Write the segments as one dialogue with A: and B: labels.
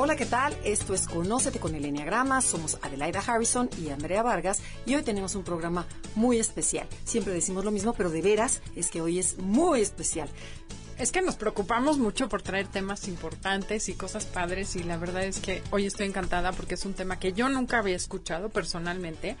A: Hola, ¿qué tal? Esto es Conócete con el Enneagrama. Somos Adelaida Harrison y Andrea Vargas y hoy tenemos un programa muy especial. Siempre decimos lo mismo, pero de veras es que hoy es muy especial.
B: Es que nos preocupamos mucho por traer temas importantes y cosas padres y la verdad es que hoy estoy encantada porque es un tema que yo nunca había escuchado personalmente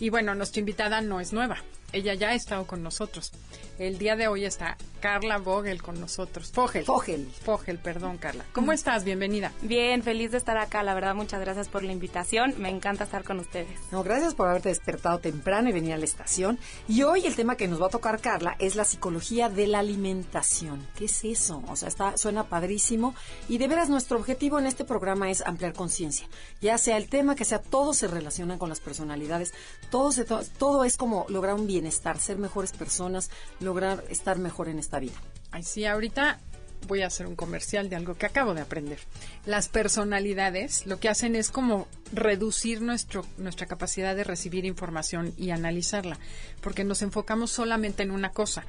B: y bueno, nuestra invitada no es nueva ella ya ha estado con nosotros. El día de hoy está Carla Vogel con nosotros. Fogel.
A: Fogel.
B: Fogel, perdón, Carla. ¿Cómo estás? Bienvenida.
C: Bien, feliz de estar acá. La verdad, muchas gracias por la invitación. Me encanta estar con ustedes.
A: No, gracias por haberte despertado temprano y venir a la estación. Y hoy el tema que nos va a tocar, Carla, es la psicología de la alimentación. ¿Qué es eso? O sea, está, suena padrísimo. Y de veras, nuestro objetivo en este programa es ampliar conciencia. Ya sea el tema que sea, todo se relaciona con las personalidades. Todo, se, todo es como lograr un bien bienestar, ser mejores personas, lograr estar mejor en esta vida.
B: Ay, sí, ahorita voy a hacer un comercial de algo que acabo de aprender. Las personalidades lo que hacen es como reducir nuestro, nuestra capacidad de recibir información y analizarla, porque nos enfocamos solamente en una cosa.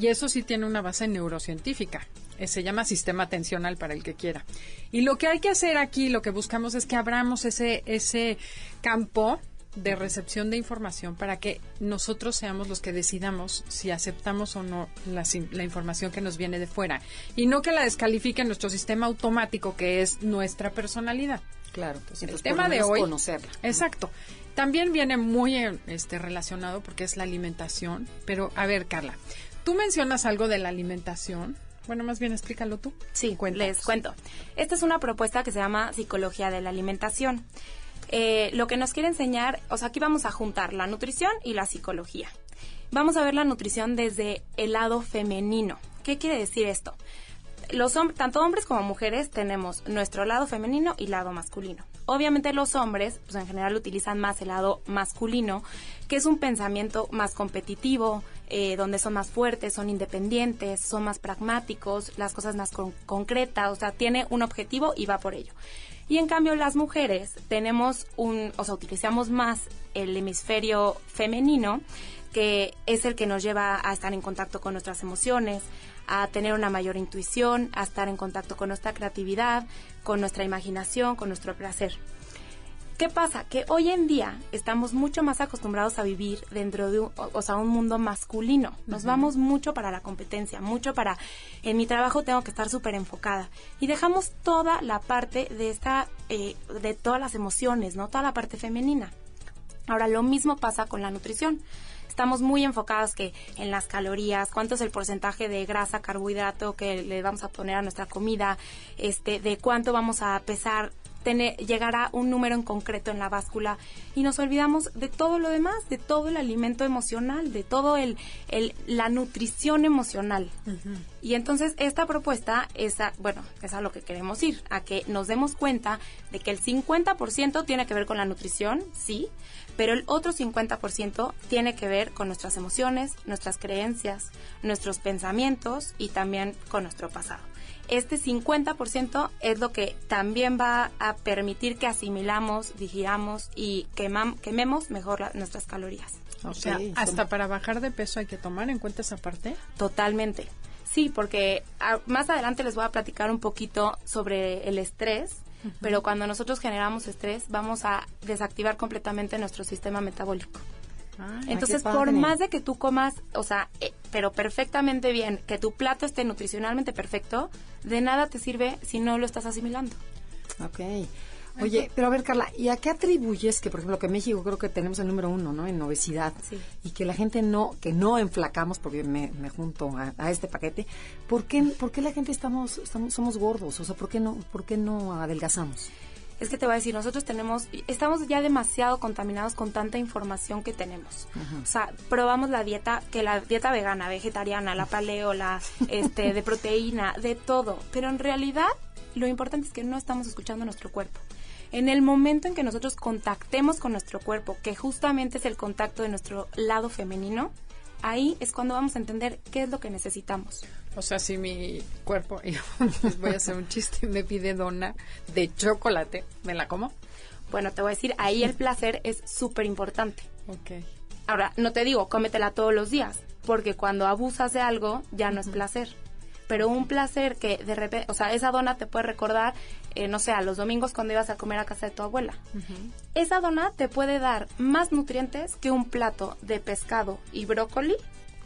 B: Y eso sí tiene una base neurocientífica. Eh, se llama sistema atencional para el que quiera. Y lo que hay que hacer aquí, lo que buscamos es que abramos ese, ese campo de recepción de información para que nosotros seamos los que decidamos si aceptamos o no la, la, información que nos viene de fuera y no que la descalifique nuestro sistema automático que es nuestra personalidad.
A: Claro,
B: entonces, el tema de hoy.
A: Conocerla.
B: Exacto. También viene muy este, relacionado porque es la alimentación. Pero, a ver, Carla, tú mencionas algo de la alimentación. Bueno, más bien explícalo tú.
C: Sí, les cuento. Esta es una propuesta que se llama Psicología de la Alimentación. Eh, lo que nos quiere enseñar, o sea, aquí vamos a juntar la nutrición y la psicología. Vamos a ver la nutrición desde el lado femenino. ¿Qué quiere decir esto? Los tanto hombres como mujeres tenemos nuestro lado femenino y lado masculino. Obviamente los hombres, pues en general utilizan más el lado masculino, que es un pensamiento más competitivo, eh, donde son más fuertes, son independientes, son más pragmáticos, las cosas más concretas, o sea, tiene un objetivo y va por ello. Y en cambio las mujeres tenemos un, o sea, utilizamos más el hemisferio femenino, que es el que nos lleva a estar en contacto con nuestras emociones, a tener una mayor intuición, a estar en contacto con nuestra creatividad, con nuestra imaginación, con nuestro placer. ¿Qué pasa? Que hoy en día estamos mucho más acostumbrados a vivir dentro de un, o, sea, un mundo masculino. Nos vamos mucho para la competencia, mucho para, en mi trabajo tengo que estar súper enfocada. Y dejamos toda la parte de esta, eh, de todas las emociones, ¿no? Toda la parte femenina. Ahora, lo mismo pasa con la nutrición estamos muy enfocados que en las calorías, cuánto es el porcentaje de grasa, carbohidrato que le vamos a poner a nuestra comida, este, de cuánto vamos a pesar tener, llegará un número en concreto en la báscula. Y nos olvidamos de todo lo demás, de todo el alimento emocional, de todo el, el la nutrición emocional. Y entonces esta propuesta es a, bueno, es a lo que queremos ir, a que nos demos cuenta de que el 50% tiene que ver con la nutrición, sí, pero el otro 50% tiene que ver con nuestras emociones, nuestras creencias, nuestros pensamientos y también con nuestro pasado este 50% es lo que también va a permitir que asimilamos, digiramos y quememos mejor nuestras calorías.
B: O sea, hasta para bajar de peso hay que tomar en cuenta esa parte.
C: Totalmente. Sí, porque ah, más adelante les voy a platicar un poquito sobre el estrés, pero cuando nosotros generamos estrés vamos a desactivar completamente nuestro sistema metabólico. Entonces, por más de que tú comas, o sea, eh, pero perfectamente bien, que tu plato esté nutricionalmente perfecto, de nada te sirve si no lo estás asimilando.
A: Ok. Oye, pero a ver, Carla, ¿y a qué atribuyes que, por ejemplo, que México creo que tenemos el número uno, ¿no? En obesidad. Sí. Y que la gente no, que no enflacamos, porque me, me junto a, este paquete. ¿Por qué, ¿Por qué la gente estamos, estamos, somos gordos? O sea, ¿por qué no, por qué no adelgazamos?
C: Es que te voy a decir, nosotros tenemos, estamos ya demasiado contaminados con tanta información que tenemos. O sea, probamos la dieta, que la dieta vegana, vegetariana, la paleo, la este, de proteína, de todo. Pero en realidad, lo importante es que no estamos escuchando nuestro cuerpo. En el momento en que nosotros contactemos con nuestro cuerpo, que justamente es el contacto de nuestro lado femenino, ahí es cuando vamos a entender qué es lo que necesitamos.
B: O sea, si mi cuerpo, y voy a hacer un chiste, me pide dona de chocolate, ¿me la como?
C: Bueno, te voy a decir, ahí el placer es súper importante.
B: Ok.
C: Ahora, no te digo, cómetela todos los días, porque cuando abusas de algo ya no es placer. Pero un placer que de repente, o sea, esa dona te puede recordar, eh, no sé, a los domingos cuando ibas a comer a casa de tu abuela. Esa dona te puede dar más nutrientes que un plato de pescado y brócoli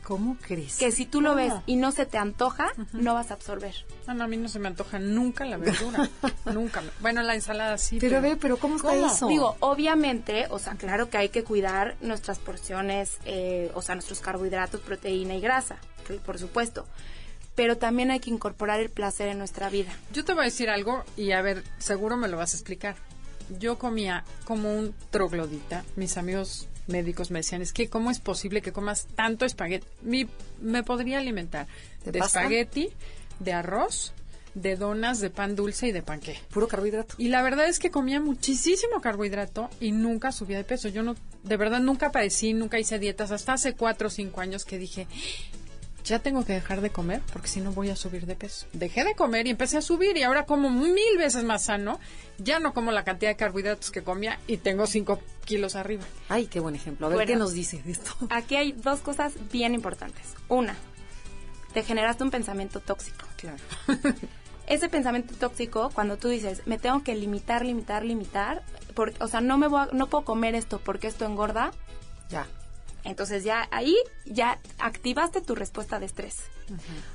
A: ¿Cómo crees?
C: que si tú lo ves y no se te antoja, no vas a absorber.
B: Ah, no, a mí no se me antoja nunca la verdura. nunca. me- Bueno, la ensalada sí.
A: Pero a ver, pero ¿cómo está
B: ¿Cómo?
A: eso?
C: Digo, obviamente, o sea, claro que hay que cuidar nuestras porciones, eh, o sea, nuestros carbohidratos, proteína y grasa, que por supuesto. Pero también hay que incorporar el placer en nuestra vida.
B: Yo te voy a decir algo y a ver, seguro me lo vas a explicar. Yo comía como un troglodita. Mis amigos médicos me decían, es que ¿cómo es posible que comas tanto espagueti? Mi- me podría alimentar
A: ¿De pasta?
B: espagueti, de arroz, de donas, de pan dulce y de panqué.
A: Puro carbohidrato.
B: Y la verdad es que comía muchísimo carbohidrato y nunca subía de peso. Yo no, de verdad nunca padecí, nunca hice dietas. Hasta hace cuatro o cinco años que dije, ya tengo que dejar de comer porque si no voy a subir de peso. Dejé de comer y empecé a subir y ahora como mil veces más sano. Ya no como la cantidad de carbohidratos que comía y tengo cinco kilos arriba.
A: Ay, qué buen ejemplo. A ver,
C: Bueno.
A: ¿qué nos dice de esto?
C: Aquí hay dos cosas bien importantes. Una, te generaste un pensamiento tóxico.
B: Claro.
C: Ese pensamiento tóxico, cuando tú dices, me tengo que limitar, limitar, limitar, por- o sea, no me voy a- no puedo comer esto porque esto engorda,
A: Ya.
C: Entonces ya ahí ya activaste tu respuesta de estrés.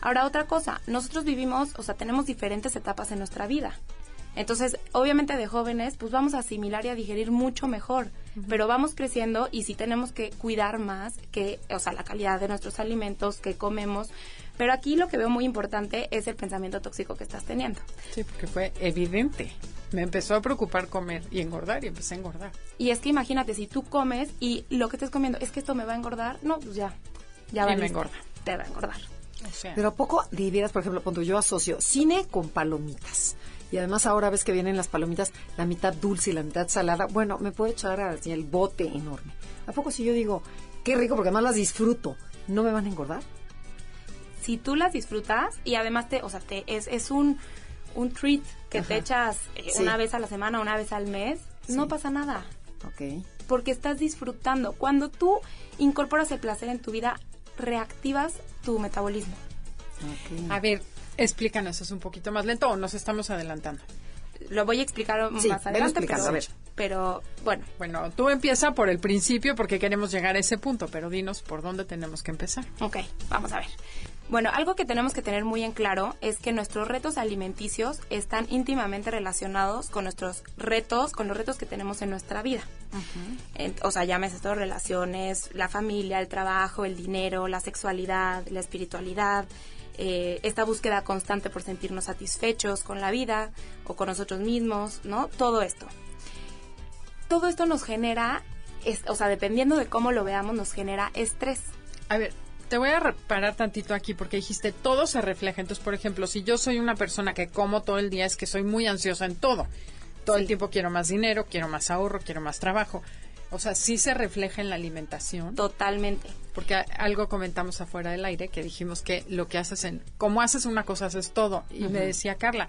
C: Ahora otra cosa, nosotros vivimos, o sea, tenemos diferentes etapas en nuestra vida. Entonces, obviamente de jóvenes, pues vamos a asimilar y a digerir mucho mejor, pero vamos creciendo y sí tenemos que cuidar más que, o sea, la calidad de nuestros alimentos que comemos. Pero aquí lo que veo muy importante es el pensamiento tóxico que estás teniendo.
B: Sí, porque fue evidente. Me empezó a preocupar comer y engordar y empecé a engordar.
C: Y es que imagínate, si tú comes y lo que estés comiendo es que esto me va a engordar, no, pues ya, ya
B: Y
C: va.
B: me engorda.
C: Te va a engordar.
B: O sea,
A: Pero ¿a poco de veras, por ejemplo, cuando yo asocio cine con palomitas? Y además ahora ves que vienen las palomitas, la mitad dulce y la mitad salada. Bueno, me puedo echar así el bote enorme. ¿A poco si yo digo, qué rico, porque además las disfruto, ¿no me van a engordar?
C: si tú las disfrutas y además te, o sea, te, es, es un, un treat que te echas eh,
A: Sí.
C: una vez a la semana, una vez al mes, no pasa nada,
A: Ok.
C: porque estás disfrutando. Cuando tú incorporas el placer en tu vida, reactivas tu metabolismo.
A: ok.
B: a ver, explícanos eso un poquito más lento o nos estamos adelantando.
C: Lo voy a explicar
A: Sí,
C: más adelante, pero,
A: a ver.
C: pero bueno,
B: Bueno, tú empieza por el principio porque queremos llegar a ese punto, pero dinos por dónde tenemos que empezar.
C: Ok, vamos a ver. Bueno, algo que tenemos que tener muy en claro es que nuestros retos alimenticios están íntimamente relacionados con nuestros retos, con los retos que tenemos en nuestra vida. O sea, llámese todo relaciones, la familia, el trabajo, el dinero, la sexualidad, la espiritualidad, eh, esta búsqueda constante por sentirnos satisfechos con la vida o con nosotros mismos, ¿no? Todo esto. Todo esto nos genera, es- o sea, dependiendo de cómo lo veamos, nos genera estrés.
B: A ver, te voy a parar tantito aquí porque dijiste todo se refleja. Entonces, por ejemplo, si yo soy una persona que como todo el día, es que soy muy ansiosa en todo. Todo el tiempo quiero más dinero, quiero más ahorro, quiero más trabajo. O sea, sí se refleja en la alimentación.
C: Totalmente.
B: Porque algo comentamos afuera del aire que dijimos que lo que haces en, como haces una cosa, haces todo. Y me decía Carla,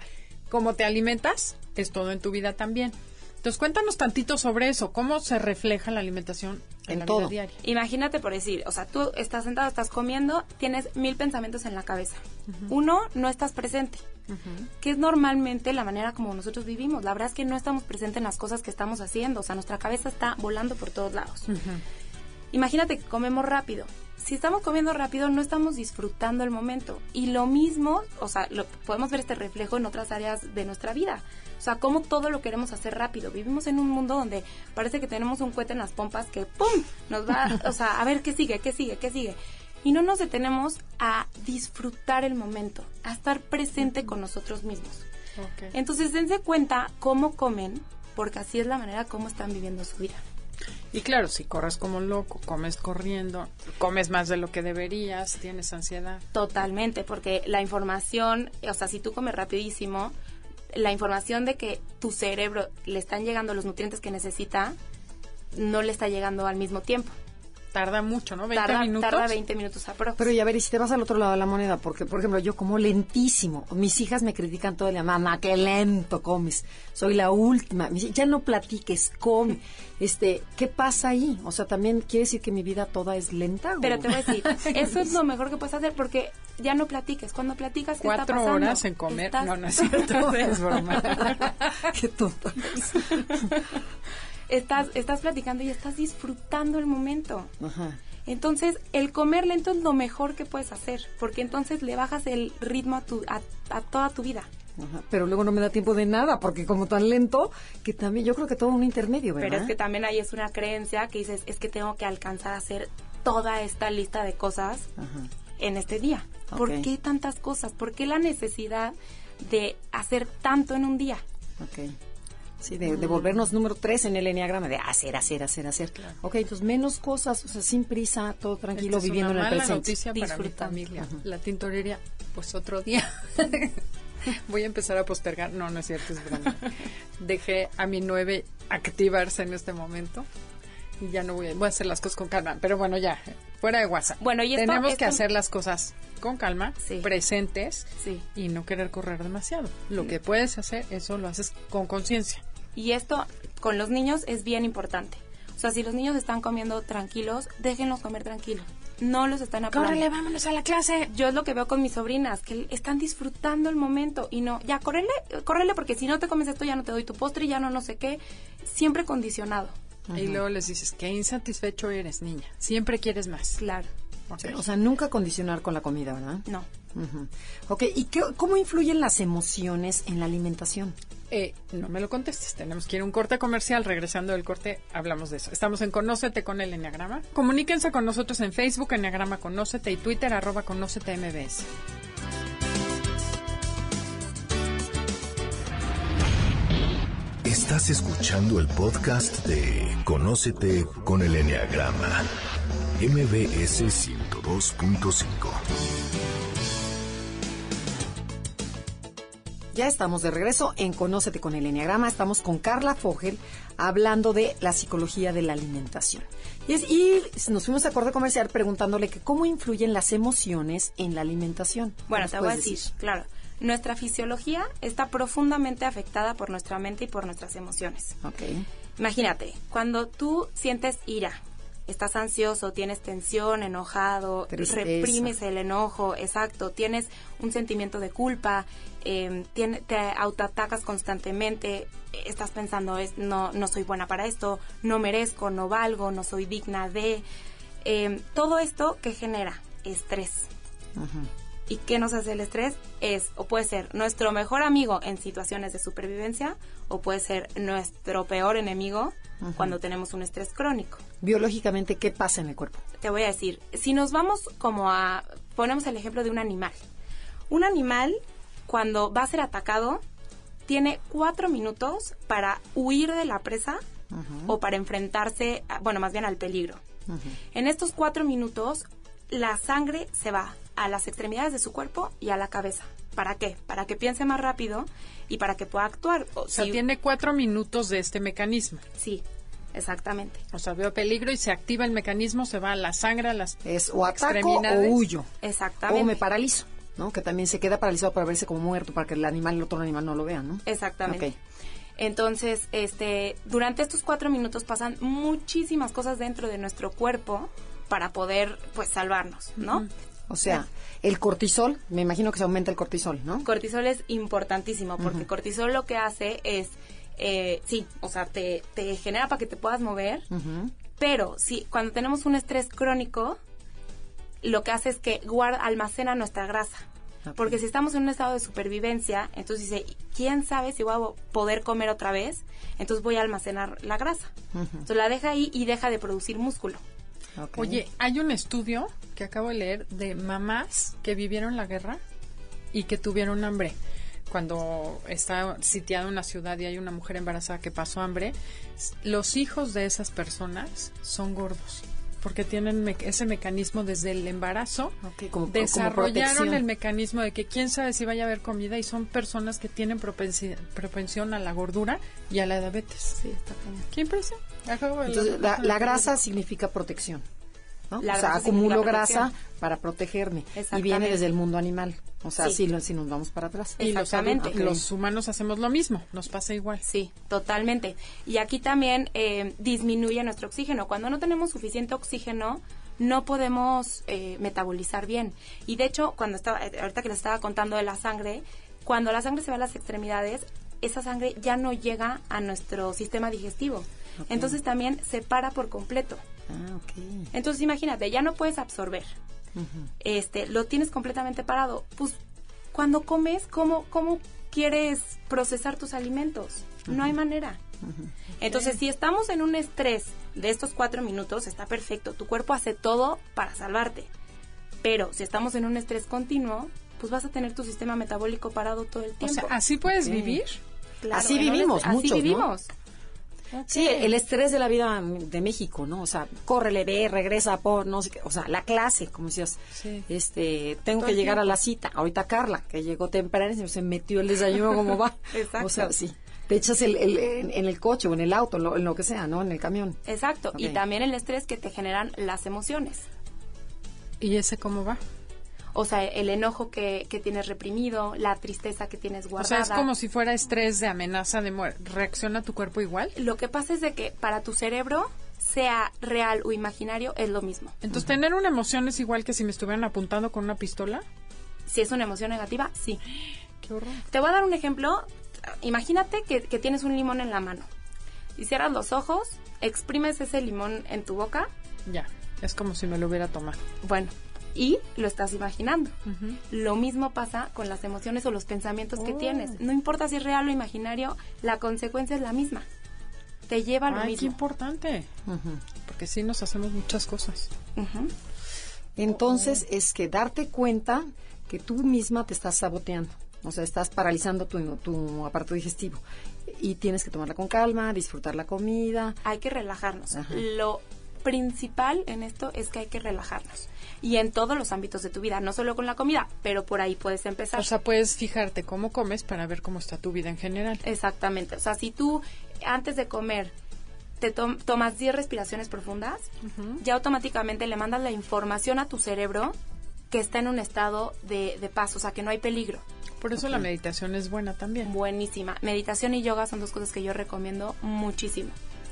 B: como te alimentas, es todo en tu vida también. Entonces cuéntanos tantito sobre eso, cómo se refleja la alimentación en,
A: En
B: la
A: todo.
B: vida diaria.
C: Imagínate por decir, o sea, tú estás sentado, estás comiendo, tienes mil pensamientos en la cabeza. Uno, no estás presente, que es normalmente la manera como nosotros vivimos. La verdad es que no estamos presentes en las cosas que estamos haciendo, o sea, nuestra cabeza está volando por todos lados. Imagínate que comemos rápido. Si estamos comiendo rápido, no estamos disfrutando el momento. Y lo mismo, o sea, lo, podemos ver este reflejo en otras áreas de nuestra vida. O sea, cómo todo lo queremos hacer rápido. Vivimos en un mundo donde parece que tenemos un cohete en las pompas que ¡pum! nos va, o sea, a ver qué sigue, qué sigue, qué sigue. Y no nos detenemos a disfrutar el momento, a estar presente con nosotros mismos.
B: Ok.
C: Entonces, dense cuenta cómo comen porque así es la manera como están viviendo su vida.
B: Y claro, si corres como loco, comes corriendo, comes más de lo que deberías, tienes ansiedad.
C: Totalmente, porque la información, o sea, si tú comes rapidísimo, la información de que tu cerebro le están llegando los nutrientes que necesita, no le está llegando al mismo tiempo.
B: Tarda mucho, ¿no? 20
C: tarda,
B: minutos.
C: Tarda 20 minutos aprox.
A: Pero ya ver, y si te vas al otro lado de la moneda, porque, por ejemplo, yo como lentísimo. Mis hijas me critican todo el día, mamá, qué lento comes. Soy la última. Ya no platiques, come. Este, ¿qué pasa ahí? O sea, también quiere decir que mi vida toda es lenta. ¿o?
C: Pero te voy a decir, eso es lo mejor que puedes hacer porque ya no platiques. Cuando platicas, ¿qué está
B: Cuatro
C: pasando?
B: horas en comer.
C: Estás-
B: No, no es cierto, es broma.
A: qué tonta.
C: Estás, estás platicando y estás disfrutando el momento.
A: Ajá.
C: Entonces, el comer lento es lo mejor que puedes hacer, porque entonces le bajas el ritmo a, tu, a, a toda tu vida.
A: Ajá, Pero luego no me da tiempo de nada, porque como tan lento, que también yo creo que todo un intermedio, ¿verdad?
C: Pero es que también ahí es una creencia que dices, es que tengo que alcanzar a hacer toda esta lista de cosas
A: Ajá.
C: en este día. ¿Por
A: Ok.
C: qué tantas cosas? ¿Por qué la necesidad de hacer tanto en un día?
A: Sí, de, de volvernos número tres en el enneagrama, de hacer, hacer, hacer, hacer. Ok, entonces menos cosas, o sea, sin prisa, todo tranquilo,
B: es
A: viviendo
B: una
A: en el
B: mala
A: presente.
B: noticia para mi familia. La tintorería, pues otro día. Voy a empezar a postergar. No, no es cierto, es broma. Dejé a mi nueve activarse en este momento. Y ya no voy a, voy a hacer las cosas con calma. Pero bueno, ya, fuera de WhatsApp.
C: Bueno, y esto-
B: Tenemos que hacer las cosas con calma,
C: Sí.
B: presentes
C: Sí.
B: y no querer correr demasiado. Lo que puedes hacer, eso lo haces con conciencia.
C: Y esto con los niños es bien importante. O sea, si los niños están comiendo tranquilos, déjenlos comer tranquilos. No los están apurando.
B: ¡Córrele, vámonos a la clase!
C: Yo es lo que veo con mis sobrinas, que están disfrutando el momento y no, ya, córrele, córrele porque si no te comes esto ya no te doy tu postre, ya no no sé qué. Siempre condicionado,
B: Y luego les dices, qué insatisfecho eres, niña. Siempre quieres más.
C: claro.
A: O sea, nunca condicionar con la comida, ¿verdad?
C: No.
A: Ujú. Ok, ¿y qué, cómo influyen las emociones en la alimentación?
B: Eh, no me lo contestes. Tenemos que ir a un corte comercial. Regresando del corte, hablamos de eso. Estamos en Conócete con el Enneagrama. Comuníquense con nosotros en Facebook, Enneagrama Conócete, y Twitter, arroba Conócete MBS.
D: Estás escuchando el podcast de Conócete con el Enneagrama, MBS 102.5.
A: Ya estamos de regreso en Conócete con el Enneagrama. Estamos con Carla Fogel hablando de la psicología de la alimentación. Y, es, y nos fuimos a corte comercial preguntándole que cómo influyen las emociones en la alimentación.
C: Bueno,
A: ¿Nos
C: te voy a
A: puedes
C: decir, claro. Nuestra fisiología está profundamente afectada por nuestra mente y por nuestras emociones.
A: Ok.
C: Imagínate, cuando tú sientes ira, estás ansioso, tienes tensión, enojado,
A: Tristeza.
C: reprimes el enojo, exacto, tienes un sentimiento de culpa, eh, tiene- te autoatacas constantemente, estás pensando, es, no, no soy buena para esto, no merezco, no valgo, no soy digna de... eh, todo esto que genera estrés. ¿Y qué nos hace el estrés? Es o puede ser nuestro mejor amigo en situaciones de supervivencia o puede ser nuestro peor enemigo cuando tenemos un estrés crónico.
A: Biológicamente, ¿qué pasa en el cuerpo?
C: Te voy a decir, si nos vamos como a, ponemos el ejemplo de un animal. Un animal cuando va a ser atacado tiene cuatro minutos para huir de la presa o para enfrentarse, a- bueno, más bien al peligro. En estos cuatro minutos, la sangre se va a las extremidades de su cuerpo y a la cabeza. ¿Para qué? Para que piense más rápido y para que pueda actuar. O
B: O sea,
C: si-
B: tiene cuatro minutos de este mecanismo.
C: Sí, exactamente.
B: O sea, veo peligro y se activa el mecanismo, se va la sangre a las
A: Es o ataco o huyo.
C: Exactamente.
A: O me paralizo, ¿no? Que también se queda paralizado para verse como muerto, para que el animal, el otro animal no lo vea, ¿no?
C: Exactamente. Entonces, este, durante estos cuatro minutos pasan muchísimas cosas dentro de nuestro cuerpo para poder, pues, salvarnos, ¿no?
A: O sea, el cortisol, me imagino que se aumenta el cortisol, ¿no?
C: Cortisol es importantísimo porque cortisol lo que hace es, eh, sí, o sea, te, te genera para que te puedas mover, pero sí, cuando tenemos un estrés crónico, lo que hace es que guarda, almacena nuestra grasa. Porque si estamos en un estado de supervivencia, entonces dice, ¿quién sabe si voy a poder comer otra vez? Entonces voy a almacenar la grasa. Entonces la deja ahí y deja de producir músculo.
B: Oye, hay un estudio que acabo de leer de mamás que vivieron la guerra y que tuvieron hambre. Cuando está sitiada una ciudad y hay una mujer embarazada que pasó hambre, los hijos de esas personas son gordos porque tienen me- ese mecanismo desde el embarazo.
A: Ok, como- como
B: desarrollaron el mecanismo de que quién sabe si vaya a haber comida y son personas que tienen propensi- propensión a la gordura y a la diabetes.
A: Sí, está cañón.
B: ¿Qué impresión?
A: Entonces, la, la grasa significa protección. ¿no?
C: La
A: o sea, acumulo grasa para protegerme. Y viene desde el mundo animal. O sea,
C: Sí.
A: si, lo- si nos vamos para atrás.
B: Y los,
C: Exactamente.
B: los humanos hacemos lo mismo, nos pasa igual.
C: Sí, totalmente. Y aquí también eh, disminuye nuestro oxígeno. Cuando no tenemos suficiente oxígeno, no podemos eh, metabolizar bien. Y de hecho, cuando estaba, eh, ahorita que les estaba contando de la sangre, cuando la sangre se va a las extremidades, esa sangre ya no llega a nuestro sistema digestivo. Entonces también se para por completo.
A: Ah, ok.
C: Entonces imagínate, ya no puedes absorber. Este, lo tienes completamente parado. Pues cuando comes, ¿cómo, cómo quieres procesar tus alimentos? No hay manera. Entonces, si estamos en un estrés de estos cuatro minutos, está perfecto. Tu cuerpo hace todo para salvarte. Pero si estamos en un estrés continuo, pues vas a tener tu sistema metabólico parado todo el
B: O
C: tiempo.
B: sea, así puedes vivir.
C: Claro,
A: así vivimos muchos,
C: Así
A: ¿no? Sí, el estrés de la vida de México, ¿no? O sea, córrele, ve, regresa, por, no sé qué. O sea, la clase, como decías.
B: Sí.
A: Este, tengo
B: Todo
A: que llegar a la cita. Ahorita Carla, que llegó temprano y se metió el desayuno como va.
C: Exacto.
A: O sea, sí. Te echas el, el- en, en el coche o en el auto, en lo, en lo que sea, ¿no? En el camión.
C: Exacto. Y también el estrés que te generan las emociones.
B: ¿Y ese cómo va?
C: O sea, el enojo que, que tienes reprimido, la tristeza que tienes
B: O
C: guardada.
B: sea, es como si fuera estrés de amenaza de muerte. ¿Reacciona tu cuerpo igual?
C: Lo que pasa es de que para tu cerebro, sea real o imaginario, es lo mismo.
B: Entonces, tener una emoción es igual que si me estuvieran apuntando con una pistola.
C: Si es una emoción negativa, sí.
B: Qué horror.
C: Te voy a dar un ejemplo. Imagínate que, que tienes un limón en la mano. Y cierras los ojos, exprimes ese limón en tu boca,
B: Ya, es como si me lo hubiera tomado.
C: bueno, y lo estás imaginando. Lo mismo pasa con las emociones o los pensamientos que
B: Oh.
C: tienes. No importa si es real o imaginario, la consecuencia es la misma. Te lleva a lo
B: Ay, qué
C: mismo.
B: importante. Porque sí nos hacemos muchas cosas.
A: Entonces, es que darte cuenta que tú misma te estás saboteando. O sea, estás paralizando tu, tu aparato digestivo. Y tienes que tomarla con calma, disfrutar la comida.
C: hay que relajarnos.
A: Ajá.
C: Lo principal en esto es que hay que relajarnos. Y en todos los ámbitos de tu vida, no solo con la comida, pero por ahí puedes empezar.
B: O sea, puedes fijarte cómo comes para ver cómo está tu vida en general.
C: Exactamente. O sea, si tú antes de comer te tom- tomas 10 respiraciones profundas, ya automáticamente le mandas la información a tu cerebro que está en un estado de, de paz, o sea, que no hay peligro.
B: Por eso la meditación es buena también.
C: Buenísima. Meditación y yoga son dos cosas que yo recomiendo muchísimo.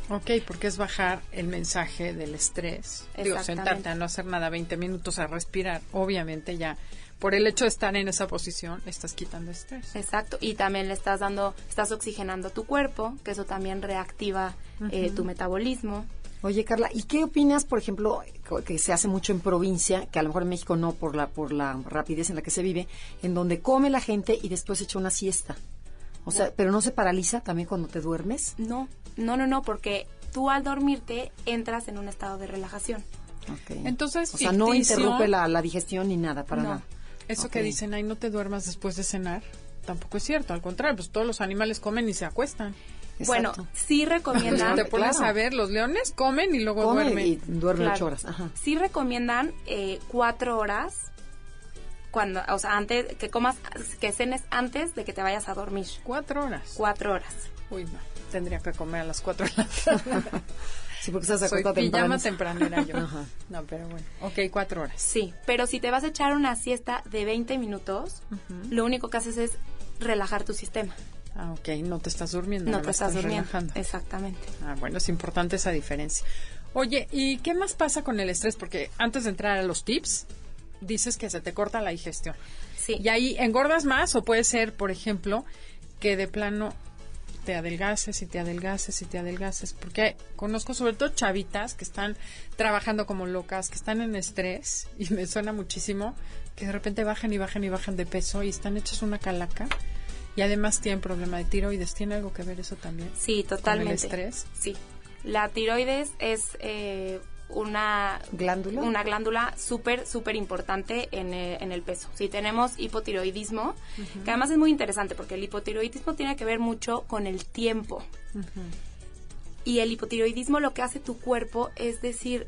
B: Ok, porque es bajar el mensaje del estrés. Digo, sentarte a no hacer nada 20 minutos a respirar. Obviamente ya, por el hecho de estar en esa posición, estás quitando estrés.
C: Exacto, y también le estás dando, estás oxigenando tu cuerpo, que eso también reactiva eh, tu metabolismo.
A: Oye, Carla, ¿y qué opinas, por ejemplo, que se hace mucho en provincia, que a lo mejor en México no por la por la rapidez en la que se vive, en donde come la gente y después echa una siesta? O sea, pero no se paraliza también cuando te duermes.
C: No, no, no, no, porque tú al dormirte entras en un estado de relajación.
A: Ok.
B: Entonces,
A: o sea, no interrumpe la, la digestión ni nada, para
C: No.
A: nada.
B: Eso que dicen, ay, no te duermas después de cenar, tampoco es cierto. Al contrario, pues todos los animales comen y se acuestan.
C: Bueno,
A: Exacto.
C: sí recomiendan,
B: te pones
A: claro.
B: a ver, los leones comen y luego
A: Come
B: duermen.
A: y duerme
C: Claro.
A: ocho horas. Ajá.
C: sí recomiendan eh, cuatro horas cuando, o sea, antes que comas, que cenes antes de que te vayas a dormir.
B: Cuatro horas.
C: Cuatro horas.
B: Uy, no. Tendría que comer a las cuatro de la tarde.
A: Sí, porque estás
B: Soy pijama
A: temprano.
B: tempranera yo.
A: Ajá.
B: No, pero bueno. Ok, cuatro horas.
C: Sí, pero si te vas a echar una siesta de 20 minutos, lo único que haces es relajar tu sistema.
B: Ah, ok. No te estás durmiendo.
C: No te estás durmiendo.
B: relajando.
C: Exactamente.
B: Ah, bueno, es importante esa diferencia. Oye, ¿y qué más pasa con el estrés? Porque antes de entrar a los tips, dices que se te corta la digestión.
C: Sí.
B: Y ahí engordas más o puede ser, por ejemplo, que de plano te adelgaces y te adelgaces y te adelgaces. Porque conozco sobre todo chavitas que están trabajando como locas, que están en estrés y me suena muchísimo que de repente bajan y bajan y bajan de peso y están hechas una calaca. Y además tienen problema de tiroides. ¿Tiene algo que ver eso también?
C: Sí, totalmente.
B: estrés?
C: Sí. La tiroides es eh, una
A: ¿Glándula?
C: una glándula súper, súper importante en, en el peso. Si tenemos hipotiroidismo, que además es muy interesante porque el hipotiroidismo tiene que ver mucho con el tiempo. Y el hipotiroidismo lo que hace tu cuerpo es decir,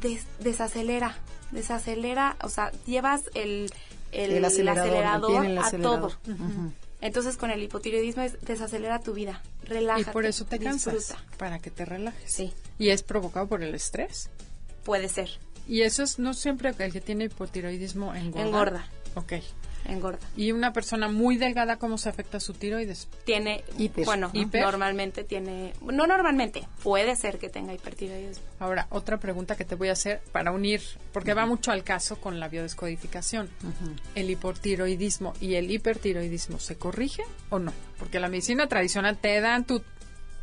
C: des- desacelera, desacelera, o sea, llevas el, el,
A: El acelerador, el
C: a
A: acelerador.
C: todo. Entonces con el hipotiroidismo es desacelera tu vida,
B: Y
C: relájate.
B: por eso te cansas,
C: disfruta.
B: para que te relajes.
C: Sí,
B: Y es provocado por el estrés.
C: puede ser,
B: Y eso es no siempre el que tiene hipotiroidismo engorda.
C: engorda,
B: Ok.
C: Engorda.
B: Y una persona muy delgada, ¿cómo se afecta su tiroides?
C: Tiene,
A: Hiper,
C: bueno,
B: ¿no? Hiper.
C: normalmente tiene, no normalmente, puede ser que tenga hipertiroidismo.
B: Ahora, otra pregunta que te voy a hacer para unir, porque va mucho al caso con la biodescodificación. ¿El hipotiroidismo y el hipertiroidismo se corrige o no? Porque la medicina tradicional te dan tu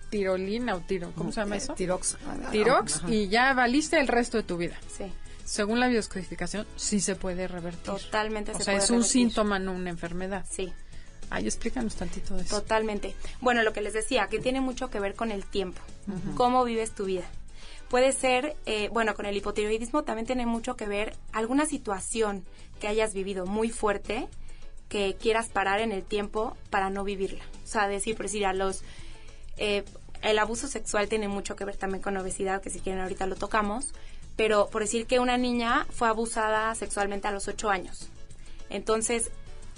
B: tirolina o tiro, ¿cómo se llama eso?
A: Tirox.
B: Tirox y ya valiste el resto de tu vida.
C: Sí,
B: Según la biodescodificación, sí se puede revertir.
C: totalmente
B: O
C: se
B: sea,
C: puede
B: es un
C: revertir.
B: síntoma, no una enfermedad.
C: Sí,
B: Ay, explícanos tantito de eso.
C: totalmente. Bueno, lo que les decía, que tiene mucho que ver con el tiempo, cómo vives tu vida. Puede ser, eh, bueno, con el hipotiroidismo también tiene mucho que ver alguna situación que hayas vivido muy fuerte que quieras parar en el tiempo para no vivirla. O sea, decir, por decir, a los... eh, el abuso sexual tiene mucho que ver también con obesidad, que si quieren ahorita lo tocamos, pero por decir que una niña fue abusada sexualmente a los ocho años. Entonces,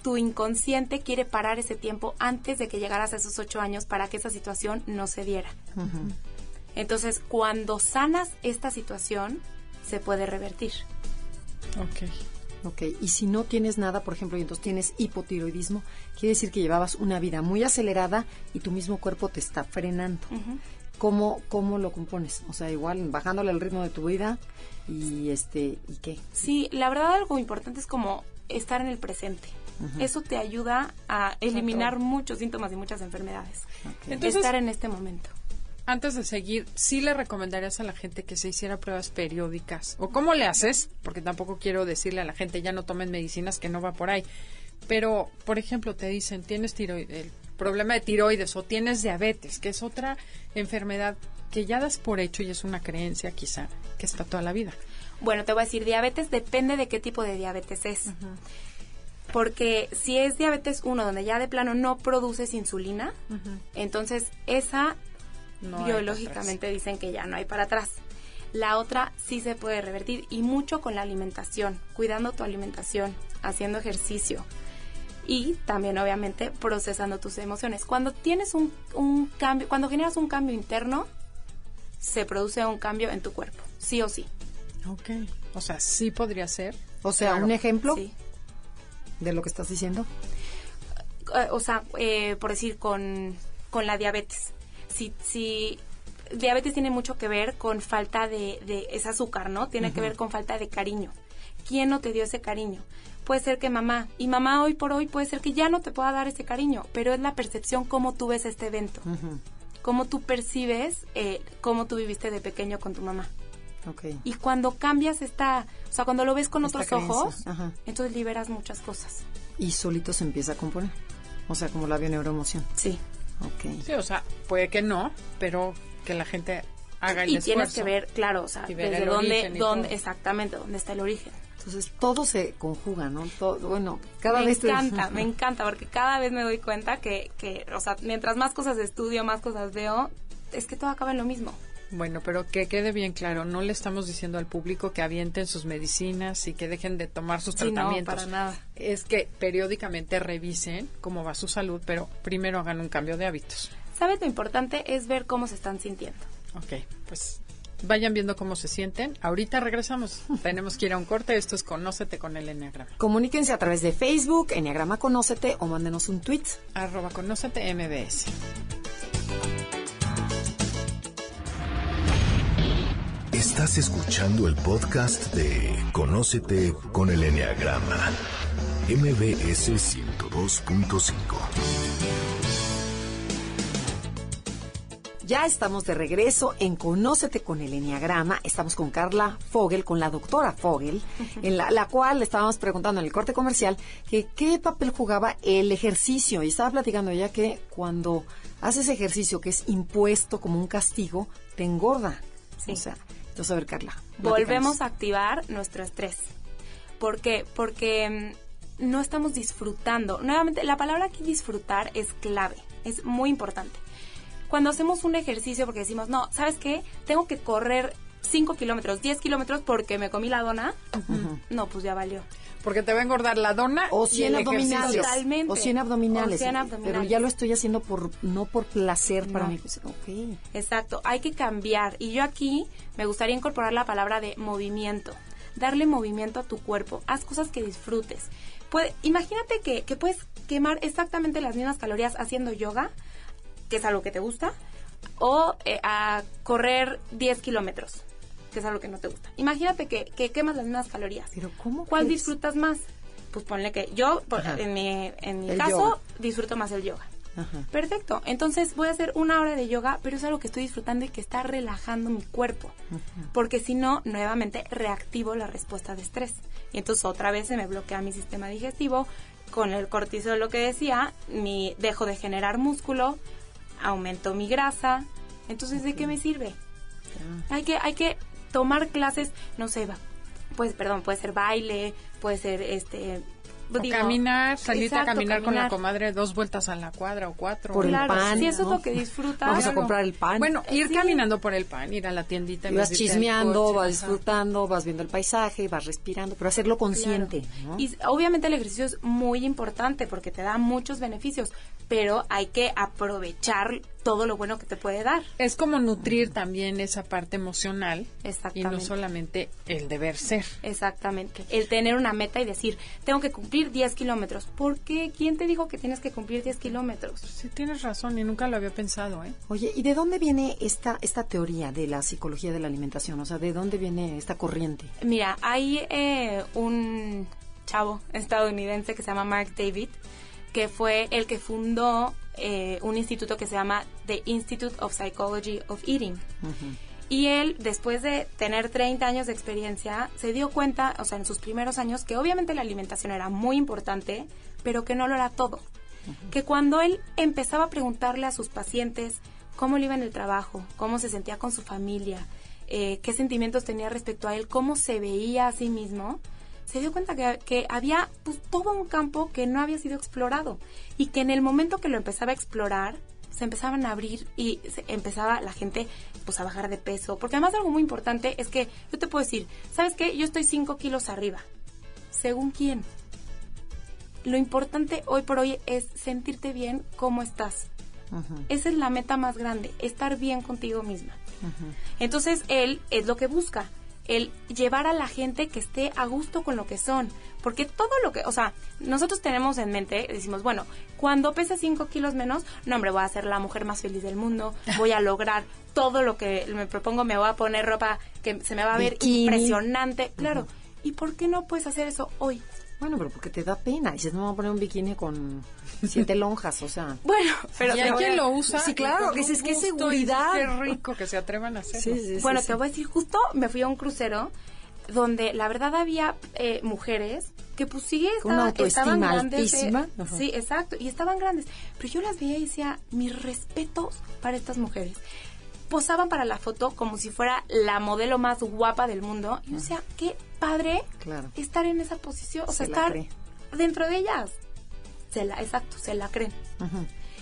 C: tu inconsciente quiere parar ese tiempo antes de que llegaras a esos ocho años para que esa situación no se diera. Entonces, cuando sanas esta situación, se puede revertir.
B: Ok.
A: Ok, y si no tienes nada, por ejemplo, y entonces tienes hipotiroidismo, quiere decir que llevabas una vida muy acelerada y tu mismo cuerpo te está frenando. ¿Cómo, ¿Cómo lo compones? O sea, igual bajándole el ritmo de tu vida y este, ¿y qué?
C: Sí, la verdad algo importante es como estar en el presente. Eso te ayuda a eliminar muchos síntomas y muchas enfermedades.
B: Entonces-
C: estar en este momento.
B: Antes de seguir, ¿sí le recomendarías a la gente que se hiciera pruebas periódicas? ¿O cómo le haces? Porque tampoco quiero decirle a la gente ya no tomen medicinas que no va por ahí. Pero, por ejemplo, te dicen, tienes tiroides, problema de tiroides o tienes diabetes, que es otra enfermedad que ya das por hecho y es una creencia quizá, que es para toda la vida.
C: Bueno, te voy a decir, diabetes depende de qué tipo de diabetes es. Porque si es diabetes 1, donde ya de plano no produces insulina, entonces esa
B: No
C: biológicamente dicen que ya no hay para atrás. La otra sí se puede revertir y mucho con la alimentación, cuidando tu alimentación, haciendo ejercicio y también obviamente procesando tus emociones. Cuando tienes un, un cambio, cuando generas un cambio interno, se produce un cambio en tu cuerpo, sí o sí.
B: Ok. O sea, sí podría ser.
A: O sea,
B: Claro.
A: un ejemplo
C: Sí.
A: de lo que estás diciendo.
C: eh, o sea, eh, por decir, con, con la diabetes. Si, si diabetes tiene mucho que ver con falta de, de es azúcar, ¿no? Tiene que ver con falta de cariño. ¿Quién no te dio ese cariño? Puede ser que mamá. Y mamá hoy por hoy puede ser que ya no te pueda dar ese cariño, pero es la percepción cómo tú ves este evento. Cómo tú percibes, eh, cómo tú viviste de pequeño con tu mamá.
A: Ok.
C: Y cuando cambias esta, o sea, cuando lo ves con
A: Esta
C: otros
A: creencia,
C: ojos,
A: ajá.
C: entonces liberas muchas cosas.
A: Y solito se empieza a componer. O sea, como la bioneuroemoción.
C: Sí.
A: Ok.
B: Sí, o sea, puede que no, pero que la gente haga el
C: y
B: esfuerzo.
C: tienes que ver, claro, o sea,
B: Y ver
C: desde dónde,
B: y
C: dónde, exactamente, dónde está el origen.
A: Entonces todo se conjuga, ¿no? Todo, bueno, cada
C: me
A: vez te-
C: encanta, me encanta, porque cada vez me doy cuenta que, que, o sea, mientras más cosas estudio, más cosas veo, es que todo acaba en lo mismo.
B: Bueno, pero que quede bien claro, no le estamos diciendo al público que avienten sus medicinas y que dejen de tomar sus
C: Sí, no,
B: tratamientos.
C: para nada.
B: Es que periódicamente revisen cómo va su salud, pero primero hagan un cambio de hábitos.
C: ¿Sabes? Lo importante es ver cómo se están sintiendo.
B: Ok, pues vayan viendo cómo se sienten. Ahorita regresamos. Tenemos que ir a un corte. Esto es Conócete con el Enneagrama.
A: Comuníquense a través de Facebook, Enneagrama Conócete o mándenos un tweet.
B: Arroba Conócete MBS.
D: Estás escuchando el podcast de Conócete con el Enneagrama. MBS 102.5.
A: Ya estamos de regreso en Conócete con el Enneagrama. Estamos con Carla Fogel, con la doctora Fogel, en la, la cual le estábamos preguntando en el corte comercial que qué papel jugaba el ejercicio. Y estaba platicando ya que cuando haces ejercicio que es impuesto como un castigo, te engorda.
C: Sí.
A: O sea, Entonces, a ver, Carla.
C: volvemos a activar nuestro estrés. ¿Por qué? Porque mm, no estamos disfrutando. Nuevamente, la palabra aquí disfrutar es clave, es muy importante. Cuando hacemos un ejercicio porque decimos, no, ¿sabes qué? Tengo que correr 5 kilómetros, 10 kilómetros porque me comí la dona, no, pues ya valió.
B: Porque te va a engordar la dona
A: O
B: y
A: 100
B: el ejercicio.
A: abdominales.
C: Totalmente.
A: O 100 abdominales.
C: O 100
A: Pero ya lo estoy haciendo por no por placer para mí. Pues, ok.
C: Exacto, hay que cambiar. Y yo aquí me gustaría incorporar la palabra de movimiento. Darle movimiento a tu cuerpo. Haz cosas que disfrutes. Puede, imagínate que, que puedes quemar exactamente las mismas calorías haciendo yoga, que es algo que te gusta, o eh, a correr 10 kilómetros, que es algo que no te gusta. Imagínate que, que quemas las mismas calorías.
A: Pero ¿cómo?
C: ¿Cuál disfrutas más? Pues ponle que yo, por- en mi, en mi caso,
A: yoga.
C: disfruto más el yoga.
A: Ajá.
C: Perfecto. Entonces voy a hacer una hora de yoga, pero es algo que estoy disfrutando y que está relajando mi cuerpo. Porque si no, nuevamente reactivo la respuesta de estrés. Y entonces otra vez se me bloquea mi sistema digestivo. Con el cortisol, lo que decía, mi, dejo de generar músculo, aumento mi grasa. Entonces, ¿de qué me sirve? Hay que, hay que tomar clases, no sé, va, pues, perdón, puede ser baile, puede ser este...
B: O
C: digo,
B: caminar, salirte a caminar, con la comadre dos vueltas a la cuadra o cuatro.
A: Por el pan,
C: si eso
A: ¿no?
C: es lo que disfrutas.
A: Vamos a comprar el pan.
B: Bueno, ir
C: Sí.
B: caminando por el pan, ir a la tiendita. en
A: Y vas chismeando,
B: coche,
A: vas disfrutando, vas viendo el paisaje, vas respirando, pero hacerlo consciente,
C: Claro.
A: ¿no?
C: Y obviamente el ejercicio es muy importante porque te da muchos beneficios, pero hay que aprovechar todo lo bueno que te puede dar.
B: Es como nutrir también esa parte emocional y no solamente el deber ser.
C: Exactamente. El tener una meta y decir, tengo que cumplir 10 kilómetros. ¿Por qué? ¿Quién te dijo que tienes que cumplir 10 kilómetros?
B: Sí, tienes razón y nunca lo había pensado, ¿eh?
A: Oye, ¿y de dónde viene esta, esta teoría de la psicología de la alimentación? O sea, ¿de dónde viene esta corriente?
C: Mira, hay eh, un chavo estadounidense que se llama Mark David, que fue el que fundó eh, un instituto que se llama The Institute of Psychology of Eating. Y él, después de tener 30 años de experiencia, se dio cuenta, o sea, en sus primeros años, que obviamente la alimentación era muy importante, pero que no lo era todo. Que cuando él empezaba a preguntarle a sus pacientes cómo le iba en el trabajo, cómo se sentía con su familia, eh, qué sentimientos tenía respecto a él, cómo se veía a sí mismo, se dio cuenta que, que había pues, todo un campo que no había sido explorado y que en el momento que lo empezaba a explorar, se empezaban a abrir y se empezaba la gente pues a bajar de peso. Porque además algo muy importante es que yo te puedo decir, ¿sabes qué? Yo estoy 5 kilos arriba. ¿Según quién? Lo importante hoy por hoy es sentirte bien cómo estás. Esa es la meta más grande, estar bien contigo misma. Entonces él es lo que busca, el llevar a la gente que esté a gusto con lo que son. Porque todo lo que, o sea, nosotros tenemos en mente, decimos, bueno, cuando pese 5 kilos menos, no, hombre, voy a ser la mujer más feliz del mundo, voy a lograr todo lo que me propongo, me voy a poner ropa que se me va a ver
A: Bikini.
C: impresionante. Claro. ¿Y por qué no puedes hacer eso hoy?
A: Bueno, pero porque te da pena. Dices, no me voy a poner un bikini con siete lonjas, o sea.
C: Bueno, pero
B: y hay quien
C: a-
B: lo usa.
A: Sí, claro, que qué
B: gusto, y
A: seguridad.
B: Qué rico que se atrevan a hacerlo.
C: Bueno, te voy a decir, justo me fui a un crucero donde la verdad había eh, mujeres que pues sí
A: Con una
C: estaban, estaban
A: autoestima
C: grandes.
A: altísima. Ajá.
C: sí, exacto, y estaban grandes. Pero yo las veía y decía, mis respetos para estas mujeres. Posaban para la foto como si fuera la modelo más guapa del mundo. Y yo decía, qué padre
A: Claro.
C: estar en esa posición, o sea,
A: Se
C: estar dentro de ellas. Se la, exacto, se la creen.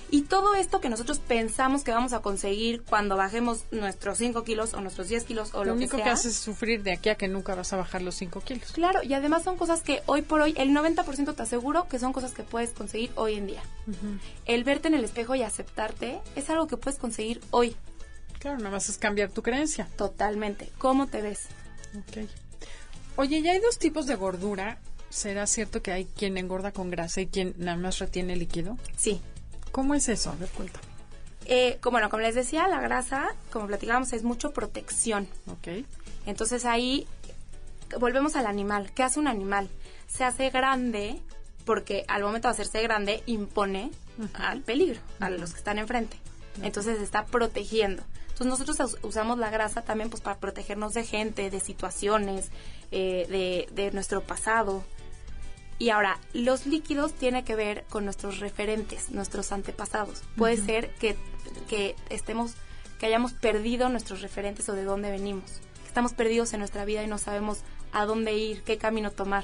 C: Y todo esto que nosotros pensamos que vamos a conseguir cuando bajemos nuestros 5 kilos o nuestros 10 kilos o
B: Lo
C: lo,
B: único
C: que
B: que,
C: sea.
B: haces es sufrir de aquí a que nunca vas a bajar los 5 kilos.
C: Claro, y además son cosas que hoy por hoy, el 90% te aseguro que son cosas que puedes conseguir hoy en día. El verte en el espejo y aceptarte es algo que puedes conseguir hoy,
B: Claro, nada más es cambiar tu creencia.
C: totalmente. ¿Cómo te ves?
B: Ok. Oye, ya hay dos tipos de gordura. ¿Será cierto que hay quien engorda con grasa y quien nada más retiene líquido?
C: Sí.
B: ¿Cómo es eso? A ver, cuéntame.
C: Eh, como, bueno, como les decía, la grasa, como platicábamos, es mucho protección.
B: Ok.
C: Entonces ahí volvemos al animal. ¿Qué hace un animal? Se hace grande porque al momento de hacerse grande impone al peligro, a los que están enfrente. Entonces se está protegiendo. Entonces nosotros us- usamos la grasa también pues para protegernos de gente, de situaciones, eh, de, de nuestro pasado. Y ahora, los líquidos tienen que ver con nuestros referentes, nuestros antepasados. Puede ser que, que estemos, que hayamos perdido nuestros referentes o de dónde venimos. Que estamos perdidos en nuestra vida y no sabemos a dónde ir, qué camino tomar.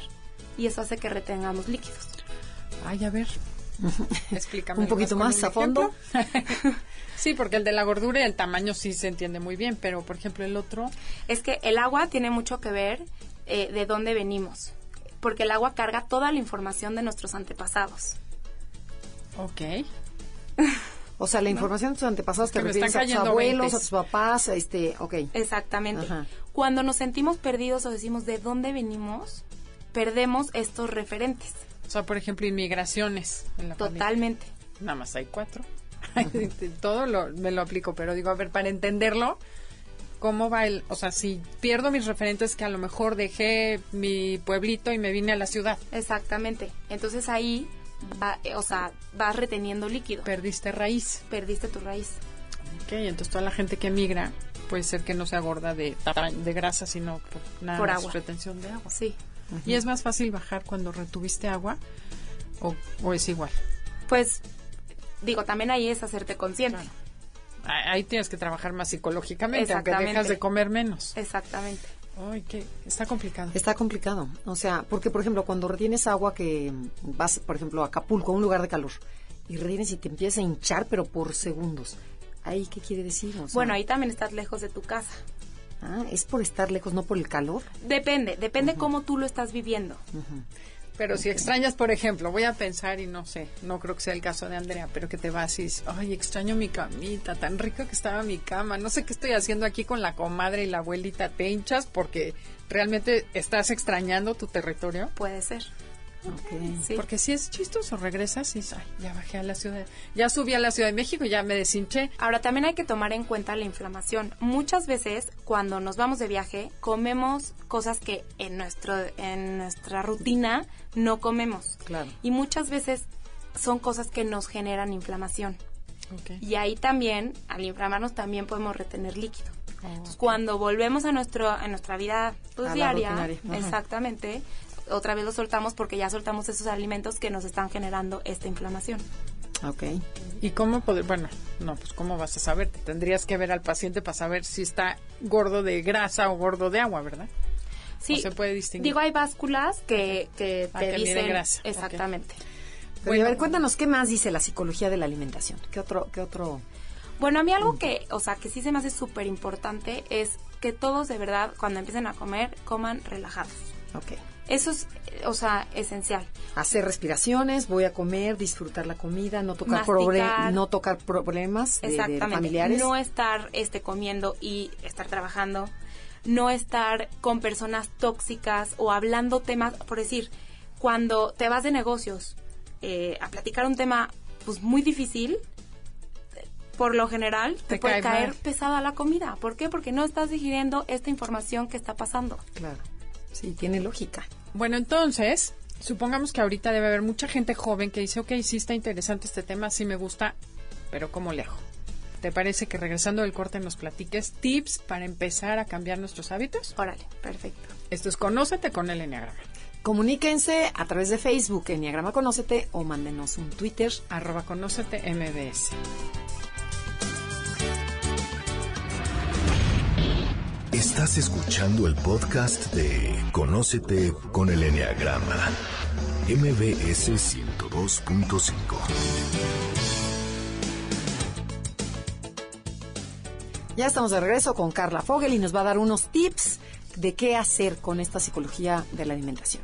C: Y eso hace que retengamos líquidos.
B: Ay, a ver. Explícame.
A: Un poquito más
B: un
A: a fondo.
B: sí, porque el de la gordura y el tamaño sí se entiende muy bien, pero por ejemplo el otro.
C: Es que el agua tiene mucho que ver eh, de dónde venimos, porque el agua carga toda la información de nuestros antepasados.
B: Ok.
A: O sea, la información de tus antepasados te
B: que me están
A: refieres a tus abuelos, a tus papás, este, ok.
C: Exactamente.
A: Ajá.
C: Cuando nos sentimos perdidos o decimos de dónde venimos, perdemos estos referentes.
B: O sea, por ejemplo, inmigraciones. En la familia.
C: Totalmente.
B: Nada más hay cuatro. Todo lo, me lo aplico, pero digo, a ver, para entenderlo, ¿cómo va el...? O sea, si pierdo mis referentes que a lo mejor dejé mi pueblito y me vine a la ciudad,
C: Exactamente. Entonces ahí, va, eh, o sea, vas reteniendo líquido.
B: perdiste raíz.
C: Perdiste tu raíz.
B: Ok, entonces toda la gente que migra puede ser que no sea gorda de, de grasa, sino por nada
C: Por
B: más
C: agua.
B: retención de agua.
C: Sí.
B: ¿Y es más fácil bajar cuando retuviste agua o, o es igual?
C: Pues, digo, también ahí es hacerte consciente.
B: Claro. Ah, Ahí tienes que trabajar más psicológicamente, aunque dejas de comer menos.
C: Exactamente.
B: Ay, que está complicado.
A: Está complicado. O sea, porque, por ejemplo, cuando retienes agua que vas, por ejemplo, a Acapulco, a un lugar de calor, y retienes y te empiezas a hinchar, pero por segundos. ¿Ahí qué quiere decir? O sea,
C: Bueno, ahí también estás lejos de tu casa.
A: ah, es por estar lejos, no por el calor.
C: Depende, depende cómo tú lo estás viviendo.
B: Pero si extrañas, por ejemplo, voy a pensar y no sé, no creo que sea el caso de Andrea, pero que te vas y ay, extraño mi camita, tan rica que estaba mi cama, no sé qué estoy haciendo aquí con la comadre y la abuelita, te hinchas porque realmente estás extrañando tu territorio.
C: Puede ser.
A: Ok.
C: Sí.
B: Porque si es chistoso, regresas y ay, ya bajé a la ciudad, ya subí a la Ciudad de México, ya me deshinché.
C: Ahora también hay que tomar en cuenta la inflamación. Muchas veces cuando nos vamos de viaje comemos cosas que en nuestro en nuestra rutina no comemos.
A: Claro.
C: Y muchas veces son cosas que nos generan inflamación.
B: Ok.
C: Y ahí también, al inflamarnos también podemos retener líquido.
B: Oh,
C: Entonces, cuando volvemos a nuestro a nuestra vida pues,
A: A
C: diaria, exactamente, otra vez lo soltamos porque ya soltamos esos alimentos que nos están generando esta inflamación.
A: Ok.
B: ¿Y cómo poder, bueno, no, pues cómo vas a saber? Te tendrías que ver al paciente para saber si está gordo de grasa o gordo de agua, ¿verdad?
C: Sí,
B: ¿O se puede distinguir?
C: Digo, hay básculas que, que
B: Ah,
C: te
B: que miden
C: dicen
B: grasa.
C: Exactamente.
A: Pero,
B: Bueno.
A: a ver, cuéntanos, ¿qué más dice la psicología de la alimentación? ¿Qué otro, qué otro?
C: Bueno, a mí
B: Mm.
C: algo que, o sea, que sí se me hace súper importante es que todos de verdad, cuando empiecen a comer, coman relajados.
A: Ok.
C: Eso es, o sea, esencial.
A: Hacer respiraciones, voy a comer, disfrutar la comida, no tocar,
C: Masticar.
A: no tocar problemas de- familiares.
C: No estar este, comiendo y estar trabajando. No estar con personas tóxicas o hablando temas, por decir, cuando te vas de negocios eh, a platicar un tema pues muy difícil, por lo general te,
B: Te
C: puede
B: cae
C: caer
B: mal.
C: pesada la comida. ¿Por qué? Porque no estás digiriendo esta información que está pasando.
A: Claro. Sí, tiene lógica.
B: Bueno, entonces, supongamos que ahorita debe haber mucha gente joven que dice, ok, sí está interesante este tema, sí me gusta, pero ¿cómo le hago? ¿Te parece que regresando del corte nos platiques tips para empezar a cambiar nuestros hábitos?
C: Órale, perfecto.
B: Esto es Conócete con el Enneagrama.
A: Comuníquense a través de Facebook, Enneagrama Conócete, o mándenos un Twitter.
B: Arroba Conócete MBS.
D: Estás escuchando el podcast de Conócete con el Enneagrama, MBS 102.5.
A: Ya estamos de regreso con Carla Fogel y nos va a dar unos tips de qué hacer con esta psicología de la alimentación.